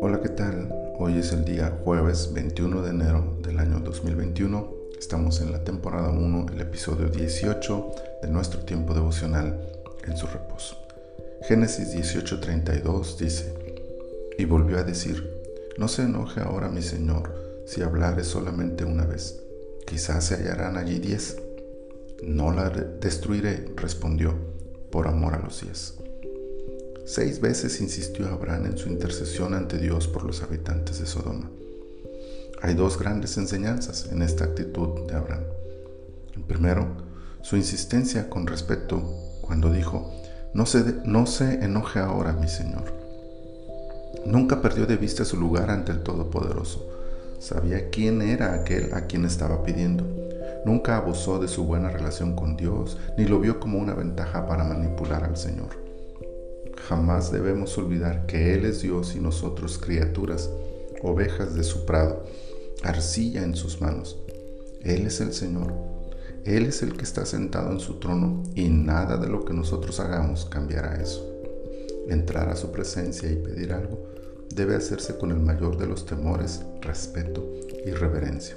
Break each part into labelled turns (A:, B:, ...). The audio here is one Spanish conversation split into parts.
A: Hola, ¿qué tal? Hoy es el día jueves 21 de enero del año 2021. Estamos en la temporada 1, el episodio 18 de nuestro tiempo devocional en su reposo. Génesis 18:32 dice, y volvió a decir, no se enoje ahora mi Señor si hablare solamente una vez, quizás se hallarán allí diez. No la destruiré, respondió, por amor a los diez. Seis veces insistió Abraham en su intercesión ante Dios por los habitantes de Sodoma. Hay dos grandes enseñanzas en esta actitud de Abraham. El primero, su insistencia con respecto cuando dijo, no se, no se enoje ahora, mi Señor. Nunca perdió de vista su lugar ante el Todopoderoso. Sabía quién era aquel a quien estaba pidiendo. Nunca abusó de su buena relación con Dios, ni lo vio como una ventaja para manipular al Señor. Jamás debemos olvidar que Él es Dios y nosotros criaturas, ovejas de su prado, arcilla en sus manos. Él es el Señor. Él es el que está sentado en su trono y nada de lo que nosotros hagamos cambiará eso. Entrar a su presencia y pedir algo debe hacerse con el mayor de los temores, respeto y reverencia.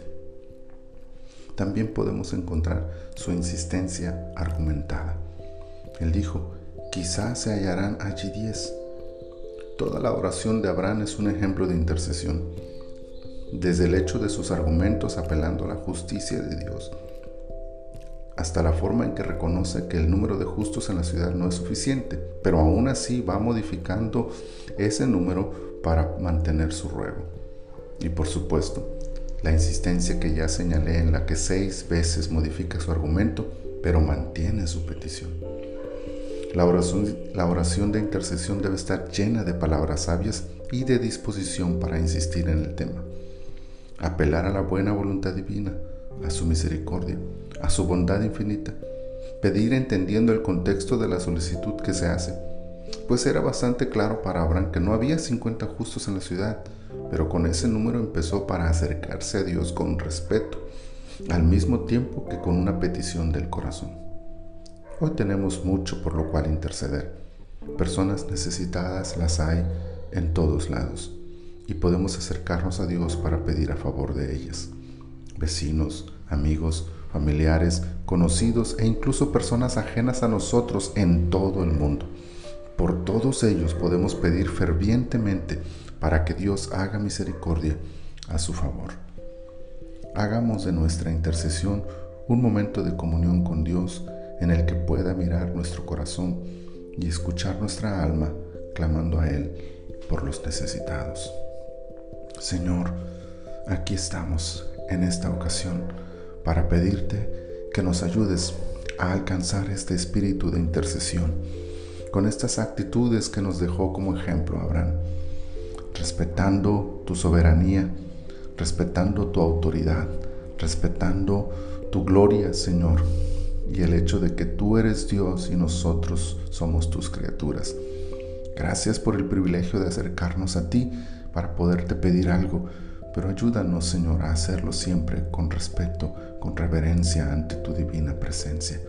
A: También podemos encontrar su insistencia argumentada. Él dijo, quizás se hallarán allí diez. Toda la oración de Abraham es un ejemplo de intercesión, desde el hecho de sus argumentos apelando a la justicia de Dios, hasta la forma en que reconoce que el número de justos en la ciudad no es suficiente, pero aún así va modificando ese número para mantener su ruego. Y por supuesto, la insistencia que ya señalé en la que seis veces modifica su argumento, pero mantiene su petición. La oración, de intercesión debe estar llena de palabras sabias y de disposición para insistir en el tema. Apelar a la buena voluntad divina, a su misericordia, a su bondad infinita. Pedir entendiendo el contexto de la solicitud que se hace. Pues era bastante claro para Abraham que no había 50 justos en la ciudad, pero con ese número empezó para acercarse a Dios con respeto, al mismo tiempo que con una petición del corazón. Hoy tenemos mucho por lo cual interceder. Personas necesitadas las hay en todos lados y podemos acercarnos a Dios para pedir a favor de ellas. Vecinos, amigos, familiares, conocidos e incluso personas ajenas a nosotros en todo el mundo. Por todos ellos podemos pedir fervientemente para que Dios haga misericordia a su favor. Hagamos de nuestra intercesión un momento de comunión con Dios en el que pueda mirar nuestro corazón y escuchar nuestra alma clamando a Él por los necesitados. Señor, aquí estamos en esta ocasión para pedirte que nos ayudes a alcanzar este espíritu de intercesión con estas actitudes que nos dejó como ejemplo Abraham, respetando tu soberanía, respetando tu autoridad, respetando tu gloria, Señor, y el hecho de que tú eres Dios y nosotros somos tus criaturas. Gracias por el privilegio de acercarnos a ti para poderte pedir algo, pero ayúdanos, Señor, a hacerlo siempre con respeto, con reverencia ante tu divina presencia.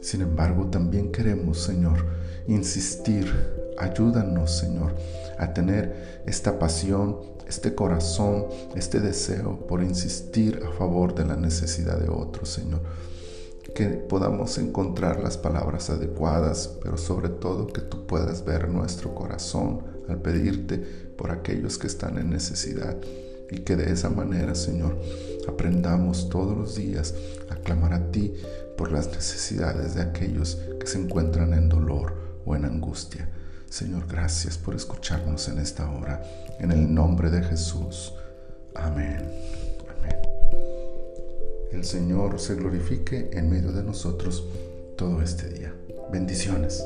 A: Sin embargo, también queremos, Señor, insistir, ayúdanos, Señor, a tener esta pasión, este corazón, este deseo por insistir a favor de la necesidad de otros, Señor que podamos encontrar las palabras adecuadas, pero sobre todo que tú puedas ver nuestro corazón al pedirte por aquellos que están en necesidad y que de esa manera, Señor, aprendamos todos los días a clamar a ti por las necesidades de aquellos que se encuentran en dolor o en angustia. Señor, gracias por escucharnos en esta hora. En el nombre de Jesús. Amén. El Señor se glorifique en medio de nosotros todo este día. Bendiciones.